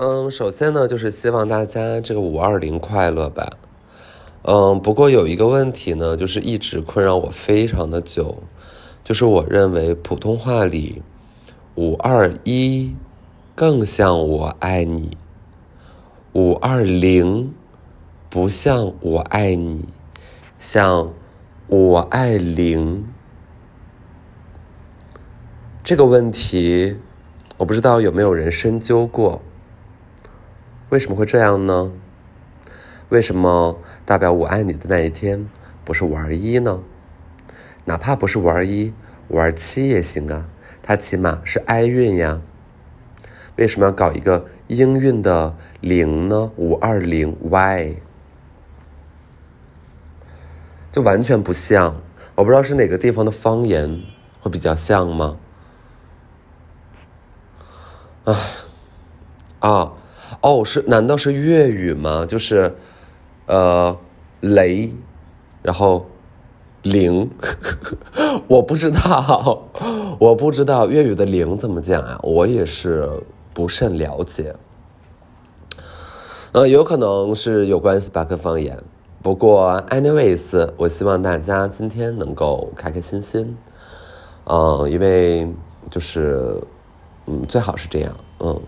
嗯，首先呢，就是希望大家这个五二零快乐吧。嗯，不过有一个问题呢，就是一直困扰我非常的久，就是我认为普通话里五二一更像我爱你，五二零不像我爱你，像我爱零。这个问题，我不知道有没有人深究过。为什么会这样呢？为什么代表我爱你的那一天不是五二一呢？哪怕不是五二一，五二七也行啊，它起码是哀韵呀。为什么要搞一个英韵的零呢？五二零 Y 就完全不像，我不知道是哪个地方的方言会比较像吗？唉，啊。哦是？难道是粤语吗？就是，呃，雷，然后零，我不知道，我不知道粤语的零怎么讲呀？我也是不甚了解。呃，有可能是有关系吧，跟方言。不过，anyways，我希望大家今天能够开开心心。嗯，因为就是，嗯，最好是这样，嗯。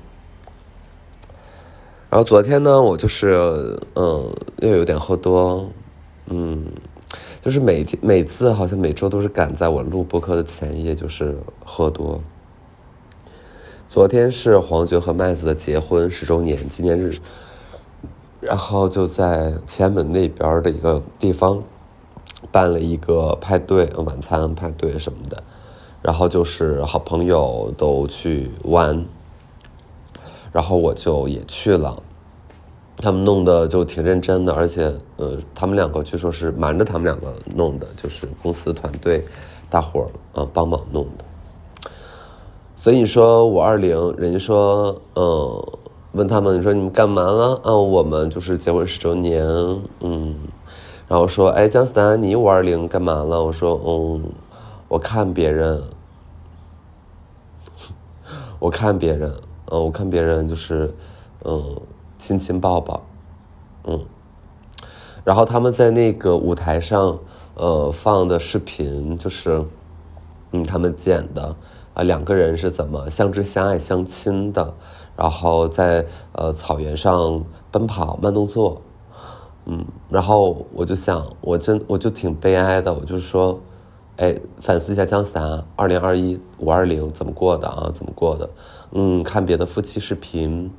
然后昨天呢，我就是嗯，又有点喝多，嗯，就是每天每次好像每周都是赶在我录播客的前夜，就是喝多。昨天是黄觉和麦子的结婚十周年纪念日，然后就在前门那边的一个地方办了一个派对，晚餐派对什么的，然后就是好朋友都去玩。然后我就也去了，他们弄的就挺认真的，而且呃，他们两个据说是瞒着他们两个弄的，就是公司团队大伙儿啊帮忙弄的。所以你说五二零，人家说嗯，问他们你说你们干嘛了？啊，我们就是结婚十周年，嗯，然后说哎，姜思达你五二零干嘛了？我说嗯，我看别人，我看别人。嗯，我看别人就是，嗯，亲亲抱抱，嗯，然后他们在那个舞台上，呃，放的视频就是，嗯，他们剪的啊，两个人是怎么相知相爱相亲的，然后在呃草原上奔跑慢动作，嗯，然后我就想，我真我就挺悲哀的，我就说。哎，反思一下姜思达二零二一五二零怎么过的啊？怎么过的？嗯，看别的夫妻视频，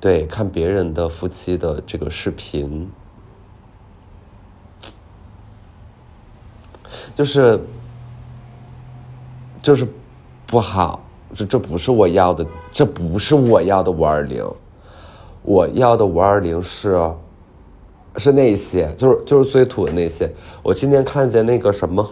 对，看别人的夫妻的这个视频，就是就是不好，这这不是我要的，这不是我要的五二零，我要的五二零是。是那些，就是就是最土的那些。我今天看见那个什么，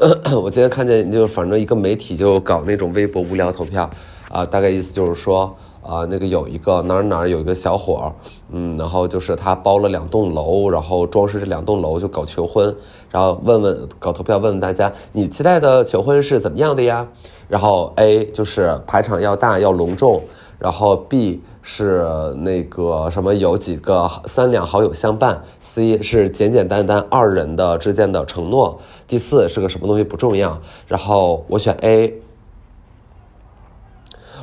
我今天看见就反正一个媒体就搞那种微博无聊投票啊，大概意思就是说啊，那个有一个哪儿哪儿有一个小伙，嗯，然后就是他包了两栋楼，然后装饰这两栋楼就搞求婚，然后问问搞投票问问大家，你期待的求婚是怎么样的呀？然后 A 就是排场要大要隆重，然后 B。是那个什么，有几个三两好友相伴。C 是简简单单二人的之间的承诺。第四是个什么东西不重要。然后我选 A，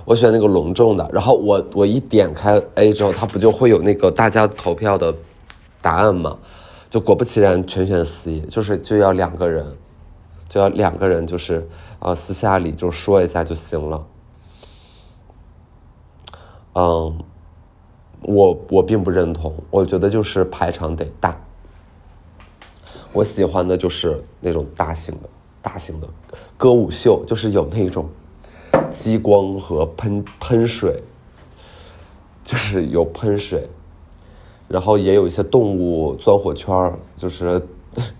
我选那个隆重的。然后我我一点开 A 之后，它不就会有那个大家投票的答案吗？就果不其然，全选 C，就是就要两个人，就要两个人，就是啊私下里就说一下就行了。嗯，我我并不认同，我觉得就是排场得大。我喜欢的就是那种大型的、大型的歌舞秀，就是有那种激光和喷喷水，就是有喷水，然后也有一些动物钻火圈就是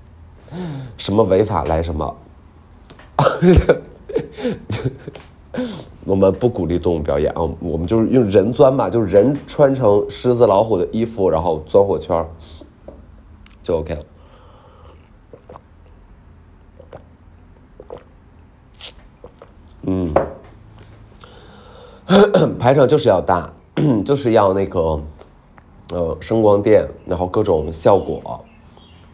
什么违法来什么。我们不鼓励动物表演啊，我们就是用人钻嘛，就是人穿成狮子老虎的衣服，然后钻火圈就 OK 了。嗯，排场就是要大，就是要那个呃声光电，然后各种效果，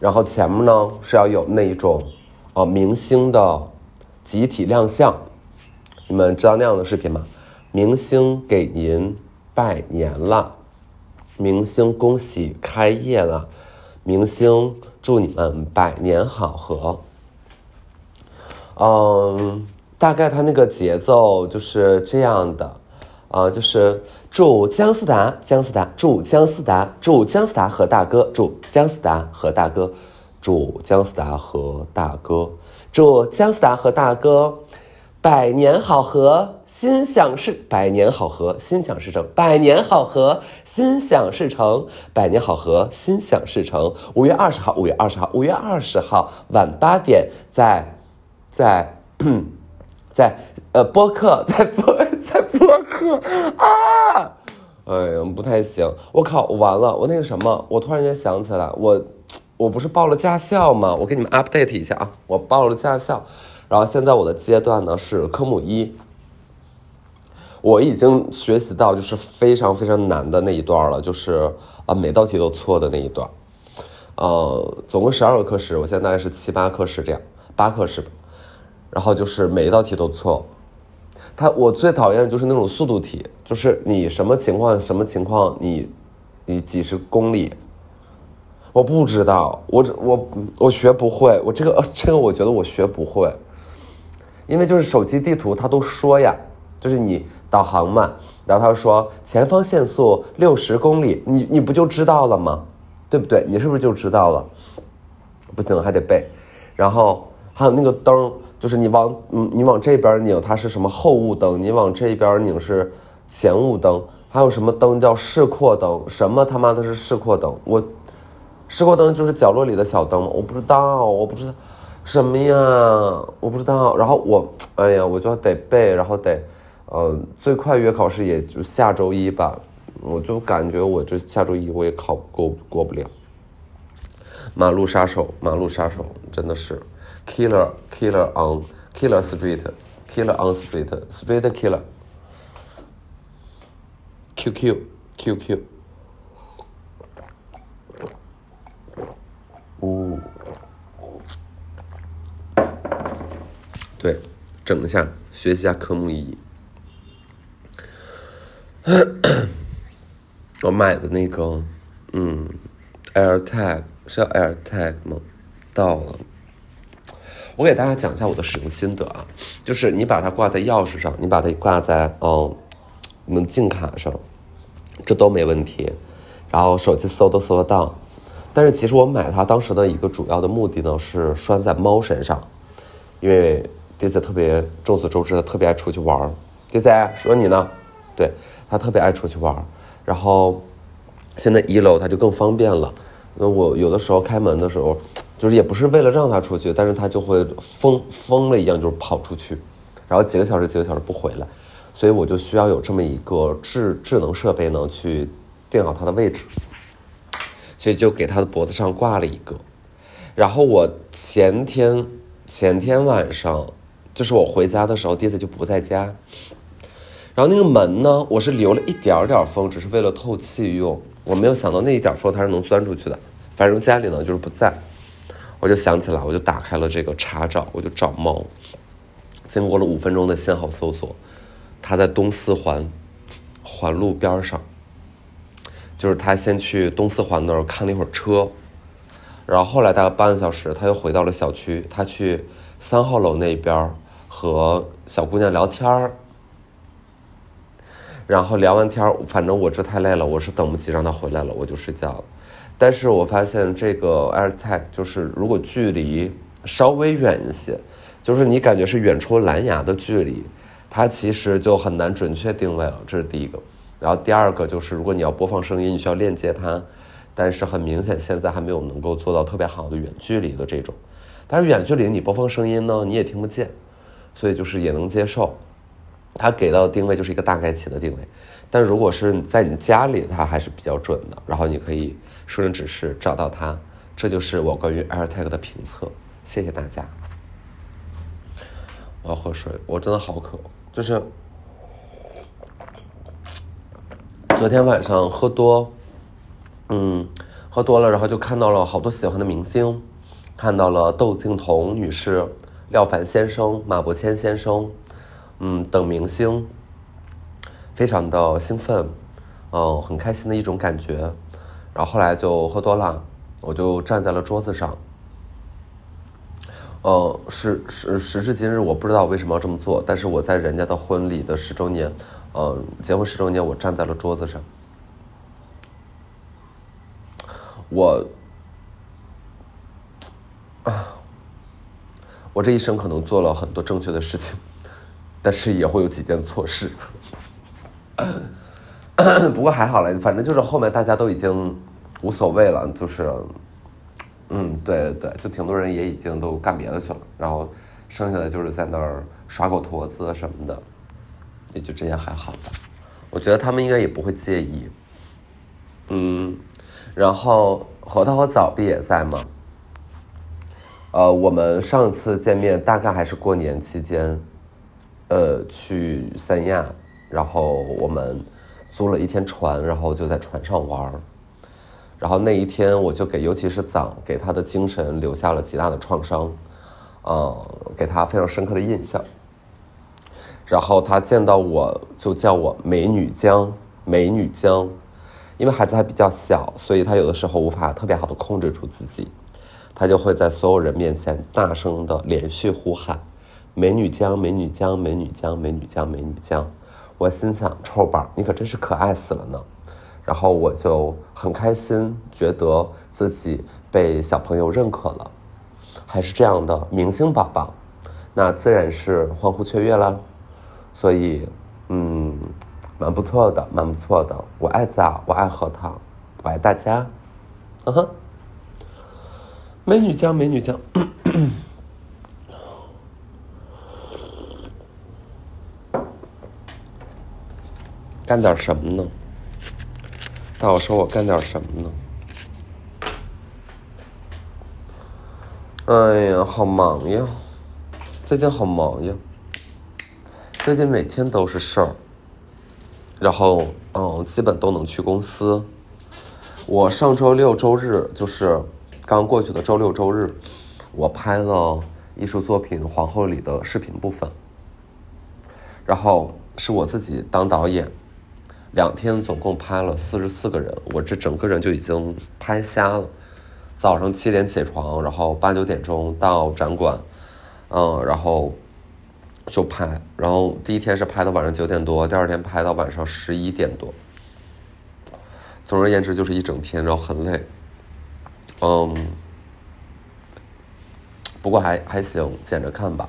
然后前面呢是要有那一种呃明星的集体亮相。你们知道那样的视频吗？明星给您拜年了，明星恭喜开业了，明星祝你们百年好合。嗯，大概他那个节奏就是这样的，啊，就是祝姜思达，姜思达，祝姜思达，祝姜思达和大哥，祝姜思达和大哥，祝姜思达和大哥，祝姜思达和大哥。百年好合，心想事百年好合，心想事成。百年好合，心想事成。百年好合，心想事成。五月二十号，五月二十号，五月二十号晚八点，在在在呃播客，在播在播客啊！哎呀，不太行，我靠，完了，我那个什么，我突然间想起来，我我不是报了驾校吗？我给你们 update 一下啊，我报了驾校。然后现在我的阶段呢是科目一，我已经学习到就是非常非常难的那一段了，就是啊每道题都错的那一段，呃，总共十二个课时，我现在大概是七八课时这样，八课时，然后就是每一道题都错。他我最讨厌就是那种速度题，就是你什么情况什么情况，你你几十公里，我不知道，我我我学不会，我这个 这个我觉得我学不会。因为就是手机地图，它都说呀，就是你导航嘛，然后他说前方限速六十公里，你你不就知道了吗？对不对？你是不是就知道了？不行，还得背。然后还有那个灯，就是你往嗯你往这边拧，它是什么后雾灯？你往这边拧是前雾灯。还有什么灯叫示廓灯？什么他妈的是示廓灯？我示廓灯就是角落里的小灯吗？我不知道，我不知道。什么呀？我不知道。然后我，哎呀，我就得背，然后得，呃，最快约考试也就下周一吧。我就感觉我这下周一我也考过过不了。马路杀手，马路杀手，真的是，killer killer on killer street killer on street street killer。QQ QQ。呜。对，整一下，学习一下科目一。我买的那个，嗯，AirTag 是叫 AirTag 吗？到了。我给大家讲一下我的使用心得啊，就是你把它挂在钥匙上，你把它挂在嗯门禁卡上，这都没问题。然后手机搜都搜得到。但是其实我买它当时的一个主要的目的呢，是拴在猫身上，因为。弟子特别众所周知的特别爱出去玩儿，弟子说你呢？对他特别爱出去玩儿，然后现在一楼他就更方便了。那我有的时候开门的时候，就是也不是为了让他出去，但是他就会疯疯了一样，就是跑出去，然后几个小时几个小时不回来，所以我就需要有这么一个智智能设备呢，去定好他的位置，所以就给他的脖子上挂了一个。然后我前天前天晚上。就是我回家的时候，弟子就不在家。然后那个门呢，我是留了一点点风，只是为了透气用。我没有想到那一点风它是能钻出去的。反正家里呢就是不在，我就想起来，我就打开了这个查找，我就找猫。经过了五分钟的信号搜索，他在东四环环路边上。就是他先去东四环那儿看了一会儿车，然后后来大概半个小时，他又回到了小区，他去三号楼那边。和小姑娘聊天儿，然后聊完天儿，反正我这太累了，我是等不及让她回来了，我就睡觉了。但是我发现这个 AirTag 就是如果距离稍微远一些，就是你感觉是远处蓝牙的距离，它其实就很难准确定位了。这是第一个。然后第二个就是，如果你要播放声音，你需要链接它，但是很明显现在还没有能够做到特别好的远距离的这种。但是远距离你播放声音呢，你也听不见。所以就是也能接受，它给到的定位就是一个大概齐的定位，但如果是在你家里，它还是比较准的。然后你可以顺着指示找到它，这就是我关于 AirTag 的评测。谢谢大家。我要喝水，我真的好渴，就是昨天晚上喝多，嗯，喝多了，然后就看到了好多喜欢的明星，看到了窦靖童女士、廖凡先生、马伯骞先生，嗯，等明星，非常的兴奋，嗯，很开心的一种感觉。然后后来就喝多了，我就站在了桌子上。呃，时时时至今日，我不知道为什么要这么做，但是我在人家的婚礼的十周年。呃，结婚十周年，我站在了桌子上。我啊，我这一生可能做了很多正确的事情，但是也会有几件错事。不过还好了，反正就是后面大家都已经无所谓了，就是，嗯，对对对，就挺多人也已经都干别的去了，然后剩下的就是在那儿耍狗驼子什么的。也就这样还好吧，我觉得他们应该也不会介意。嗯，然后核桃和枣不也在吗？呃，我们上次见面大概还是过年期间，呃，去三亚，然后我们租了一天船，然后就在船上玩儿。然后那一天我就给，尤其是枣，给他的精神留下了极大的创伤，呃，给他非常深刻的印象。然后他见到我就叫我美女江，美女江，因为孩子还比较小，所以他有的时候无法特别好的控制住自己，他就会在所有人面前大声的连续呼喊，美女江，美女江，美女江，美女江，美女江。我心想，臭宝，你可真是可爱死了呢。然后我就很开心，觉得自己被小朋友认可了，还是这样的明星宝宝，那自然是欢呼雀跃了。所以，嗯，蛮不错的，蛮不错的。我爱枣，我爱核桃，我爱大家。嗯哼，美女酱，美女酱，干点什么呢？大伙说我干点什么呢？哎呀，好忙呀！最近好忙呀！最近每天都是事儿，然后嗯，基本都能去公司。我上周六周日就是刚过去的周六周日，我拍了艺术作品《皇后》里的视频部分，然后是我自己当导演，两天总共拍了四十四个人，我这整个人就已经拍瞎了。早上七点起床，然后八九点钟到展馆，嗯，然后。就拍，然后第一天是拍到晚上九点多，第二天拍到晚上十一点多。总而言之就是一整天，然后很累。嗯，不过还还行，剪着看吧。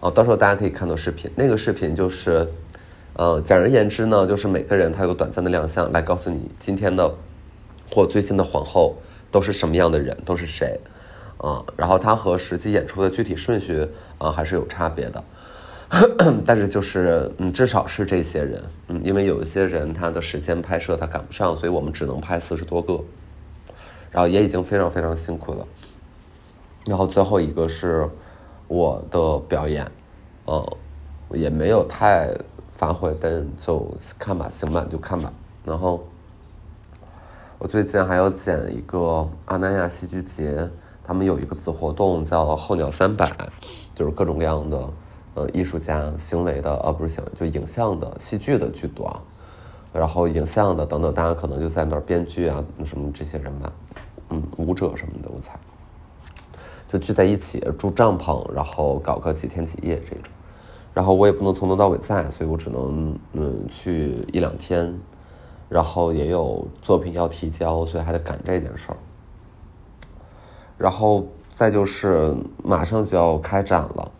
哦，到时候大家可以看到视频，那个视频就是，呃，简而言之呢，就是每个人他有个短暂的亮相，来告诉你今天的或最近的皇后都是什么样的人，都是谁。啊，然后他和实际演出的具体顺序啊还是有差别的。但是就是，嗯，至少是这些人，嗯，因为有一些人他的时间拍摄他赶不上，所以我们只能拍四十多个，然后也已经非常非常辛苦了。然后最后一个是我的表演，嗯，也没有太发挥，但就看吧，行吧，就看吧。然后我最近还要剪一个阿那亚戏剧节，他们有一个子活动叫候鸟三百，就是各种各样的。呃，艺术家、行为的，呃，不是行，就影像的、戏剧的居多，然后影像的等等，大家可能就在那儿编剧啊，什么这些人吧，嗯，舞者什么的，我猜，就聚在一起住帐篷，然后搞个几天几夜这种，然后我也不能从头到尾在，所以我只能嗯去一两天，然后也有作品要提交，所以还得赶这件事儿，然后再就是马上就要开展了。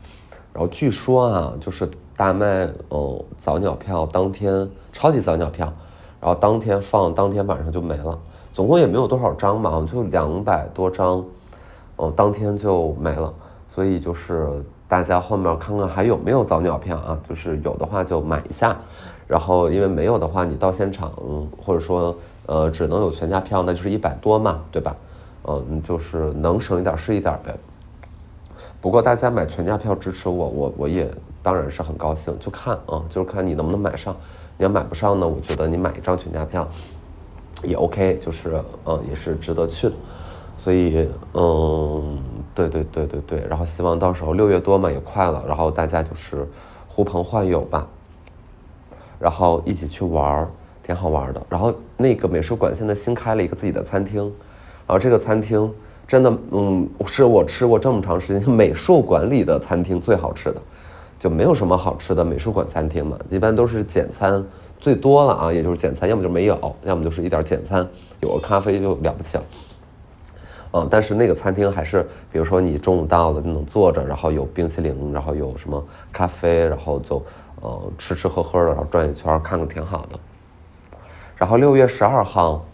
然后据说啊，就是大卖哦早鸟票，当天超级早鸟票，然后当天放，当天晚上就没了，总共也没有多少张嘛，就两百多张，哦，当天就没了。所以就是大家后面看看还有没有早鸟票啊，就是有的话就买一下，然后因为没有的话，你到现场或者说呃只能有全价票，那就是一百多嘛，对吧？嗯，就是能省一点是一点呗。不过大家买全价票支持我，我我也当然是很高兴，就看啊，就是看你能不能买上。你要买不上呢，我觉得你买一张全家票也 OK，就是嗯，也是值得去的。所以嗯，对对对对对，然后希望到时候六月多嘛也快了，然后大家就是呼朋唤友吧，然后一起去玩儿，挺好玩的。然后那个美术馆现在新开了一个自己的餐厅，然后这个餐厅真的嗯，是我吃过这么长时间美术馆里的餐厅最好吃的。就没有什么好吃的美术馆餐厅嘛，一般都是简餐最多了啊，也就是简餐，要么就没有，要么就是一点简餐，有个咖啡就了不起了。嗯，但是那个餐厅还是，比如说你中午到了，你能坐着，然后有冰淇淋，然后有什么咖啡，然后就呃吃吃喝喝的，然后转一圈看看挺好的。然后六月十二号，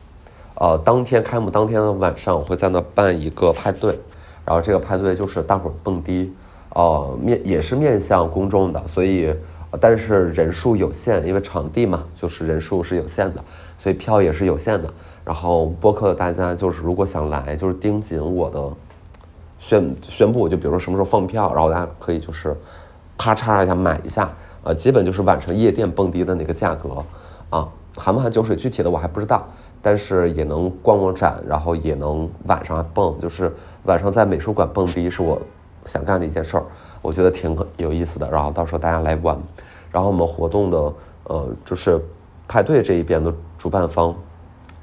呃，当天开幕当天的晚上，我会在那办一个派对，然后这个派对就是大伙蹦迪。呃，面也是面向公众的，所以，但是人数有限，因为场地嘛，就是人数是有限的，所以票也是有限的。然后播客的大家就是如果想来，就是盯紧我的宣宣布，就比如说什么时候放票，然后大家可以就是啪嚓一下买一下，呃，基本就是晚上夜店蹦迪的那个价格啊，含不含酒水具体的我还不知道，但是也能逛逛展，然后也能晚上蹦，就是晚上在美术馆蹦迪是我。想干的一件事儿，我觉得挺有意思的。然后到时候大家来玩，然后我们活动的呃，就是派对这一边的主办方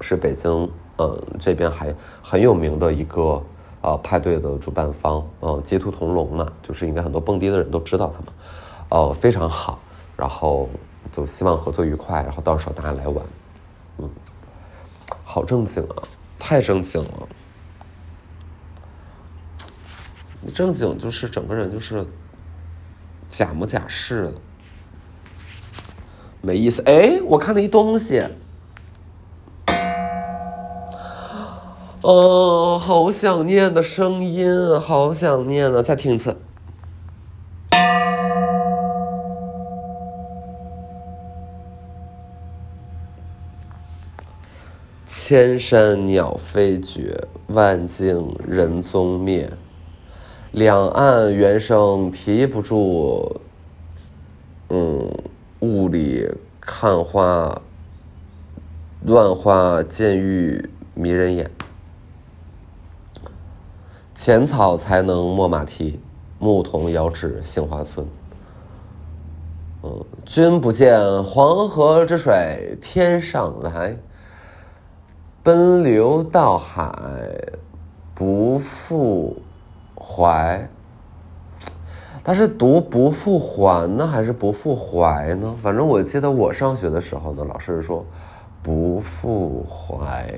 是北京呃这边还很有名的一个呃派对的主办方，呃街图同龙嘛，就是应该很多蹦迪的人都知道他们，呃非常好。然后就希望合作愉快，然后到时候大家来玩，嗯，好正经啊，太正经了。正经就是整个人就是假模假式的，没意思。哎，我看了一东西，哦，好想念的声音，好想念啊！再听一次。千山鸟飞绝，万径人踪灭。两岸猿声啼不住，嗯，雾里看花，乱花渐欲迷人眼。浅草才能没马蹄，牧童遥指杏花村。嗯，君不见黄河之水天上来，奔流到海不复。怀，他是读不复还呢，还是不复怀呢？反正我记得我上学的时候呢，老师说不复怀。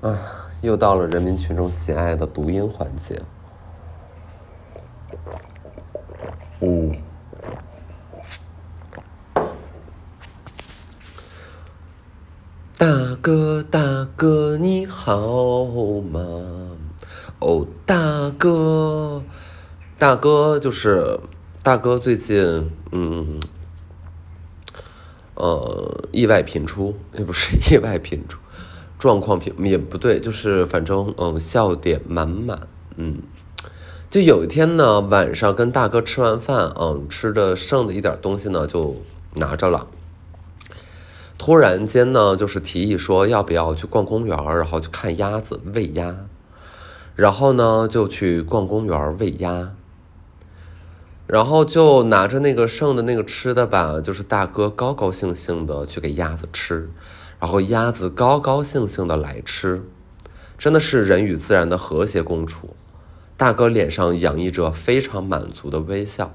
啊，又到了人民群众喜爱的读音环节。嗯。大哥，大哥，你好吗？哦，大哥，大哥，就是大哥，最近嗯，呃，意外频出，也不是意外频出，状况频也不对，就是反正嗯，笑点满满，嗯，就有一天呢，晚上跟大哥吃完饭，嗯，吃的剩的一点东西呢，就拿着了。突然间呢，就是提议说要不要去逛公园然后去看鸭子喂鸭，然后呢就去逛公园喂鸭，然后就拿着那个剩的那个吃的吧，就是大哥高高兴兴的去给鸭子吃，然后鸭子高高兴兴的来吃，真的是人与自然的和谐共处。大哥脸上洋溢着非常满足的微笑，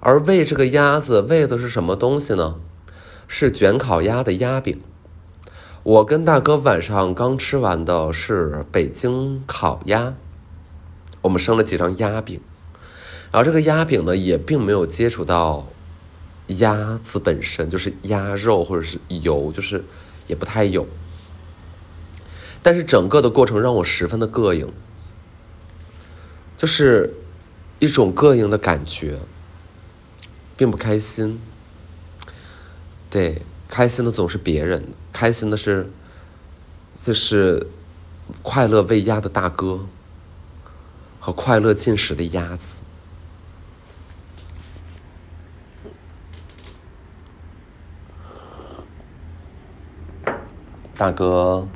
而喂这个鸭子喂的是什么东西呢？是卷烤鸭的鸭饼，我跟大哥晚上刚吃完的是北京烤鸭，我们生了几张鸭饼，然后这个鸭饼呢也并没有接触到鸭子本身，就是鸭肉或者是油，就是也不太有，但是整个的过程让我十分的膈应，就是一种膈应的感觉，并不开心。对，开心的总是别人，开心的是，就是快乐喂鸭的大哥和快乐进食的鸭子。大哥，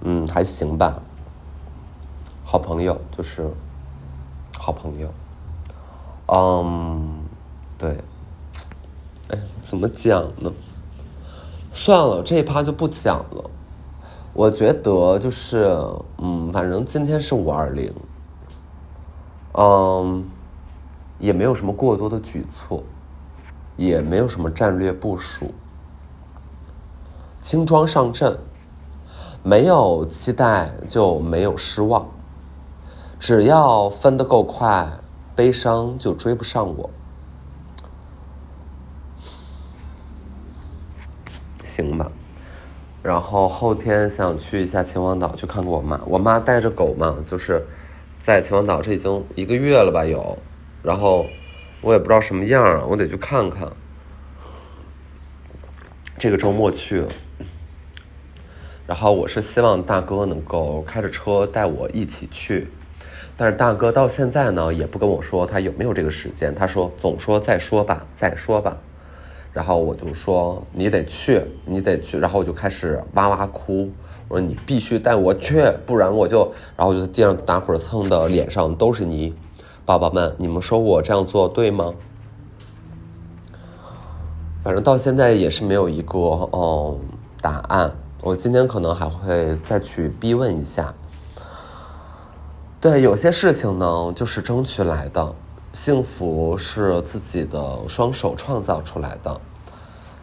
嗯，还行吧。好朋友就是好朋友，嗯，对。哎，怎么讲呢？算了，这一趴就不讲了。我觉得就是，嗯，反正今天是五二零，嗯，也没有什么过多的举措，也没有什么战略部署，轻装上阵，没有期待就没有失望，只要分得够快，悲伤就追不上我。行吧，然后后天想去一下秦皇岛去看看我妈。我妈带着狗嘛，就是在秦皇岛，这已经一个月了吧有。然后我也不知道什么样啊，我得去看看。这个周末去。然后我是希望大哥能够开着车带我一起去，但是大哥到现在呢也不跟我说他有没有这个时间，他说总说再说吧，再说吧。然后我就说你得去，你得去，然后我就开始哇哇哭，我说你必须带我去，不然我就，然后我就在地上打滚蹭的脸上都是泥，宝宝们，你们说我这样做对吗？反正到现在也是没有一个嗯答案，我今天可能还会再去逼问一下。对，有些事情呢，就是争取来的。幸福是自己的双手创造出来的，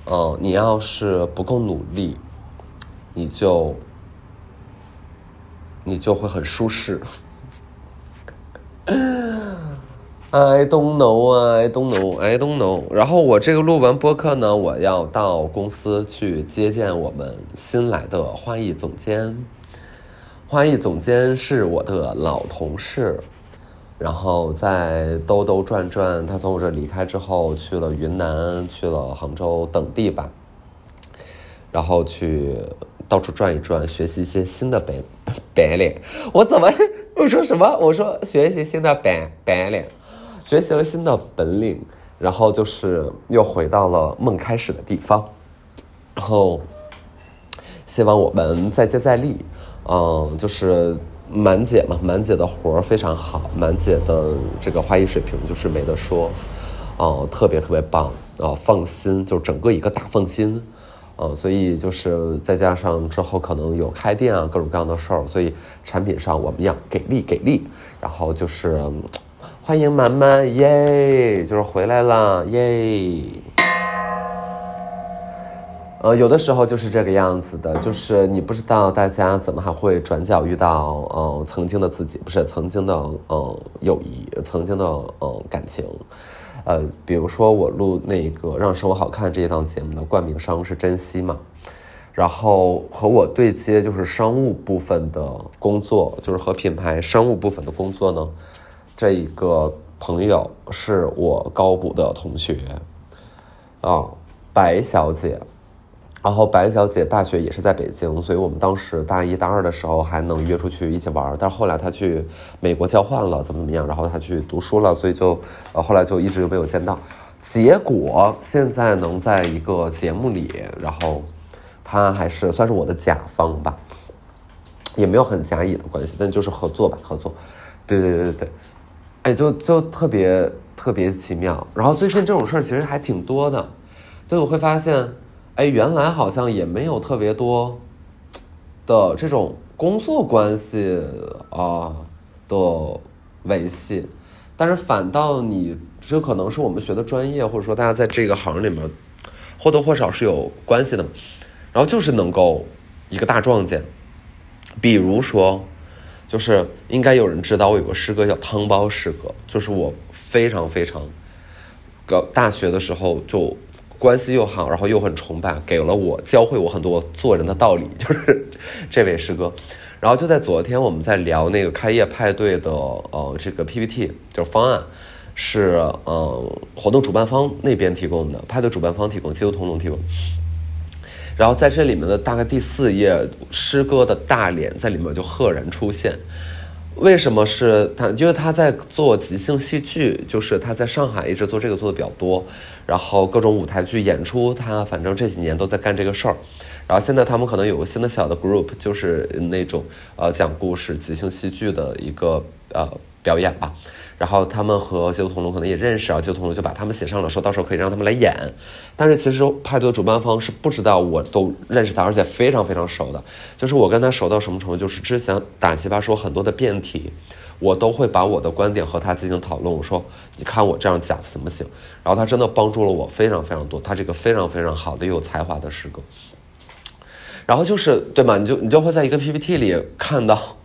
嗯，你要是不够努力，你就你就会很舒适。I don't know, I don't know, I don't know。然后我这个录完播客呢，我要到公司去接见我们新来的花艺总监。花艺总监是我的老同事。然后在兜兜转转，他从我这离开之后，去了云南，去了杭州等地吧。然后去到处转一转，学习一些新的本本领。我怎么我说什么？我说学习新的本本领，学习了新的本领，然后就是又回到了梦开始的地方。然后希望我们再接再厉，嗯，就是。满姐嘛，满姐的活儿非常好，满姐的这个花艺水平就是没得说，哦，特别特别棒啊，放心，就整个一个大放心，嗯，所以就是再加上之后可能有开店啊，各种各样的事儿，所以产品上我们要给力给力，然后就是欢迎满满耶，就是回来了耶。呃，有的时候就是这个样子的，就是你不知道大家怎么还会转角遇到，呃，曾经的自己，不是曾经的，嗯，友谊，曾经的，嗯，感情，呃，比如说我录那个《让生活好看》这一档节目的冠名商是珍惜嘛，然后和我对接就是商务部分的工作，就是和品牌商务部分的工作呢，这一个朋友是我高补的同学，啊，白小姐。然后白小姐大学也是在北京，所以我们当时大一、大二的时候还能约出去一起玩。但是后来她去美国交换了，怎么怎么样？然后她去读书了，所以就呃后来就一直就没有见到。结果现在能在一个节目里，然后她还是算是我的甲方吧，也没有很甲乙的关系，但就是合作吧，合作。对对对对对，哎，就就特别特别奇妙。然后最近这种事儿其实还挺多的，就我会发现。哎，原来好像也没有特别多的这种工作关系啊的维系，但是反倒你这可能是我们学的专业，或者说大家在这个行里面或多或少是有关系的，然后就是能够一个大撞见，比如说，就是应该有人知道我有个师哥叫汤包师哥，就是我非常非常高大学的时候就。关系又好，然后又很崇拜，给了我教会我很多做人的道理，就是这位师哥。然后就在昨天，我们在聊那个开业派对的呃这个 PPT，就是方案，是呃活动主办方那边提供的，派对主办方提供，机构通通提供。然后在这里面的大概第四页，师哥的大脸在里面就赫然出现。为什么是他？因为他在做即兴戏剧，就是他在上海一直做这个做的比较多，然后各种舞台剧演出，他反正这几年都在干这个事儿。然后现在他们可能有个新的小的 group，就是那种呃讲故事即兴戏剧的一个呃表演吧。然后他们和街头同龙可能也认识啊，街头同龙就把他们写上了，说到时候可以让他们来演。但是其实派对的主办方是不知道我都认识他，而且非常非常熟的。就是我跟他熟到什么程度，就是之前打奇葩说很多的辩题，我都会把我的观点和他进行讨论。我说你看我这样讲行不行？然后他真的帮助了我非常非常多，他这个非常非常好的有才华的师哥。然后就是对嘛？你就你就会在一个 PPT 里看到。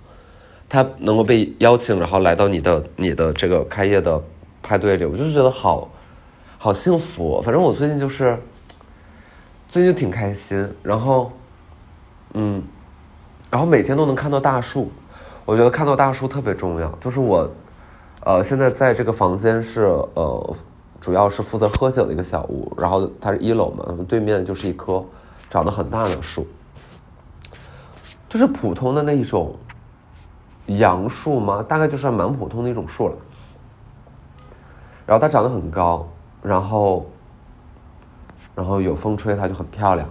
他能够被邀请，然后来到你的你的这个开业的派对里，我就觉得好好幸福。反正我最近就是最近就挺开心，然后嗯，然后每天都能看到大树，我觉得看到大树特别重要。就是我呃现在在这个房间是呃主要是负责喝酒的一个小屋，然后它是一楼嘛，对面就是一棵长得很大的树，就是普通的那一种。杨树吗？大概就是蛮普通的一种树了。然后它长得很高，然后，然后有风吹它就很漂亮。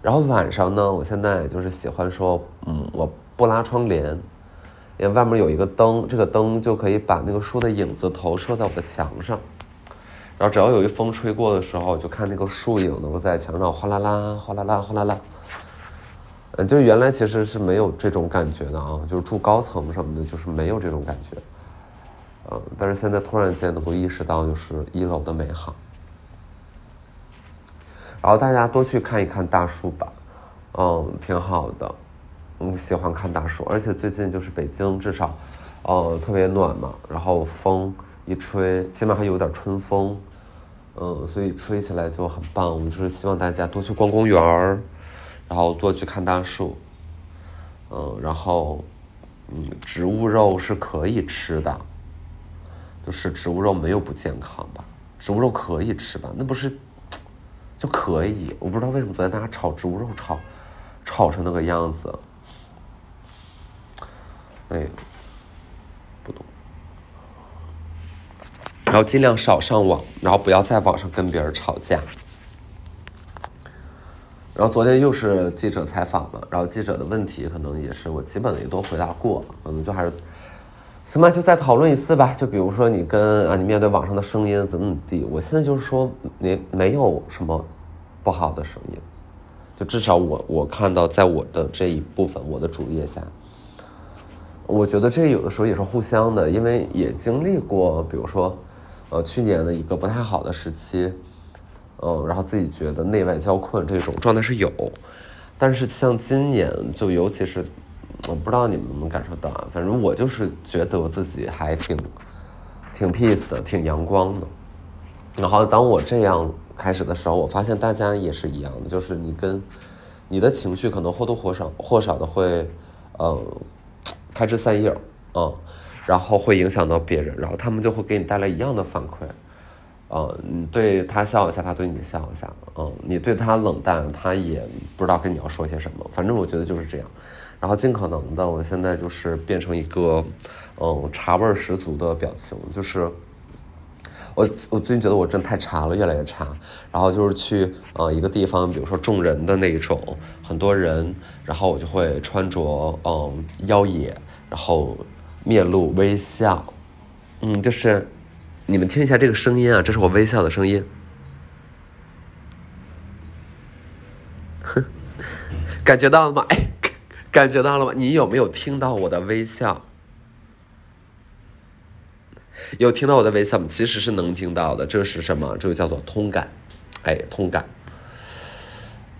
然后晚上呢，我现在就是喜欢说，嗯，我不拉窗帘，因为外面有一个灯，这个灯就可以把那个树的影子投射在我的墙上。然后只要有一风吹过的时候，就看那个树影能够在墙上哗啦啦、哗啦啦、哗啦啦。嗯，就原来其实是没有这种感觉的啊，就是住高层什么的，就是没有这种感觉。嗯，但是现在突然间能够意识到，就是一楼的美好。然后大家多去看一看大树吧，嗯，挺好的。嗯，喜欢看大树，而且最近就是北京至少，呃，特别暖嘛，然后风一吹，起码还有点春风，嗯，所以吹起来就很棒。我们就是希望大家多去逛公园儿。然后多去看大树，嗯，然后，嗯，植物肉是可以吃的，就是植物肉没有不健康吧？植物肉可以吃吧？那不是就可以？我不知道为什么昨天大家炒植物肉炒炒成那个样子，哎，不懂。然后尽量少上网，然后不要在网上跟别人吵架。然后昨天又是记者采访嘛，然后记者的问题可能也是我基本也都回答过，可能就还是，行吧，就再讨论一次吧。就比如说你跟啊，你面对网上的声音怎么怎么地，我现在就是说你没有什么不好的声音，就至少我我看到在我的这一部分我的主页下，我觉得这有的时候也是互相的，因为也经历过，比如说，呃，去年的一个不太好的时期。嗯，然后自己觉得内外交困这种状态是有，但是像今年就尤其是，我不知道你们能不能感受到，反正我就是觉得我自己还挺，挺 peace 的，挺阳光的。然后当我这样开始的时候，我发现大家也是一样的，就是你跟你的情绪可能或多或少或少的会，呃，开枝散叶，嗯，然后会影响到别人，然后他们就会给你带来一样的反馈。嗯，你对他笑一下，他对你笑一下。嗯，你对他冷淡，他也不知道跟你要说些什么。反正我觉得就是这样。然后尽可能的，我现在就是变成一个，嗯，茶味十足的表情。就是我，我最近觉得我真太茶了，越来越茶。然后就是去呃一个地方，比如说众人的那一种，很多人，然后我就会穿着嗯妖冶，然后面露微笑。嗯，就是。你们听一下这个声音啊，这是我微笑的声音。哼，感觉到了吗？哎，感觉到了吗？你有没有听到我的微笑？有听到我的微笑吗？其实是能听到的。这是什么？这个叫做通感。哎，通感。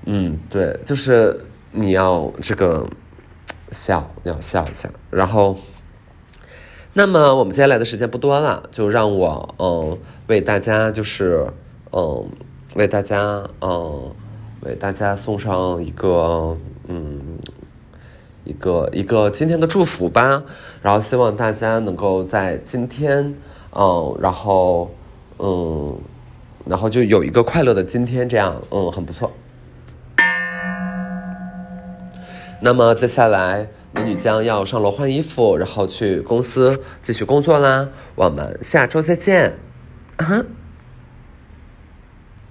嗯，对，就是你要这个笑，要笑一下，然后。那么我们接下来的时间不多了，就让我嗯为大家就是嗯为大家嗯为大家送上一个嗯一个一个今天的祝福吧，然后希望大家能够在今天嗯然后嗯然后就有一个快乐的今天，这样嗯很不错。那么接下来。美女将要上楼换衣服，然后去公司继续工作啦。我们下周再见。啊哈。